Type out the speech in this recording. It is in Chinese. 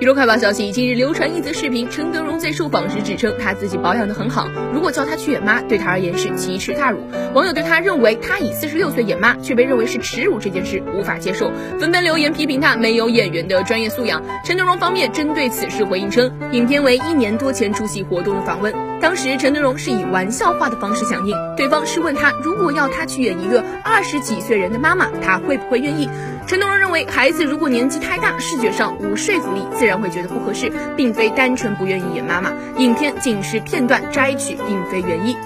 娱乐快报消息，近日流传一则视频，陈德容在受访时指称她自己保养的很好，如果叫她去演妈，对她而言是奇耻大辱。网友对她认为她以四十六岁演妈却被认为是耻辱这件事无法接受，纷纷留言批评她没有演员的专业素养。陈德容方面针对此事回应称，影片为一年多前出席活动的访问，当时陈德容是以玩笑话的方式响应，对方是问他如果要他去演一个二十几岁人的妈妈，他会不会愿意？陈德容认为，孩子如果年纪太大，视觉上无说服力，自然会觉得不合适，并非单纯不愿意演妈妈。影片仅是片段摘取，并非原意。